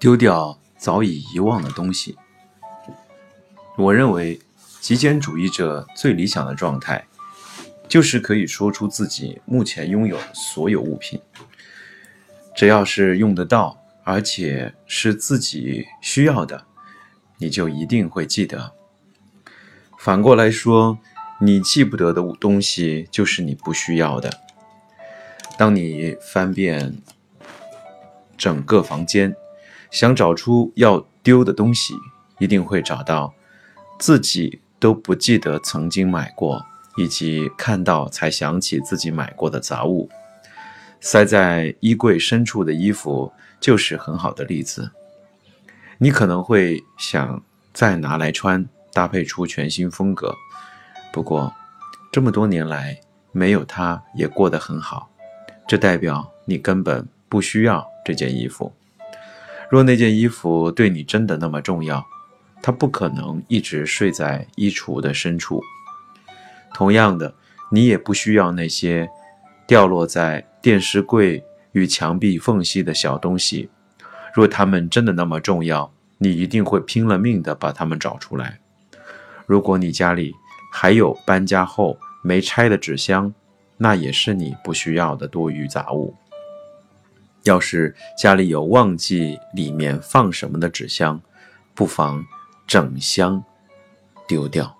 丢掉早已遗忘的东西。我认为，极简主义者最理想的状态，就是可以说出自己目前拥有的所有物品，只要是用得到，而且是自己需要的，你就一定会记得。反过来说，你记不得的东西，就是你不需要的。当你翻遍整个房间，想找出要丢的东西，一定会找到自己都不记得曾经买过，以及看到才想起自己买过的杂物。塞在衣柜深处的衣服就是很好的例子。你可能会想再拿来穿，搭配出全新风格。不过，这么多年来没有它也过得很好，这代表你根本不需要这件衣服。若那件衣服对你真的那么重要，它不可能一直睡在衣橱的深处。同样的，你也不需要那些掉落在电视柜与墙壁缝隙的小东西。若它们真的那么重要，你一定会拼了命的把它们找出来。如果你家里还有搬家后没拆的纸箱，那也是你不需要的多余杂物。要是家里有忘记里面放什么的纸箱，不妨整箱丢掉。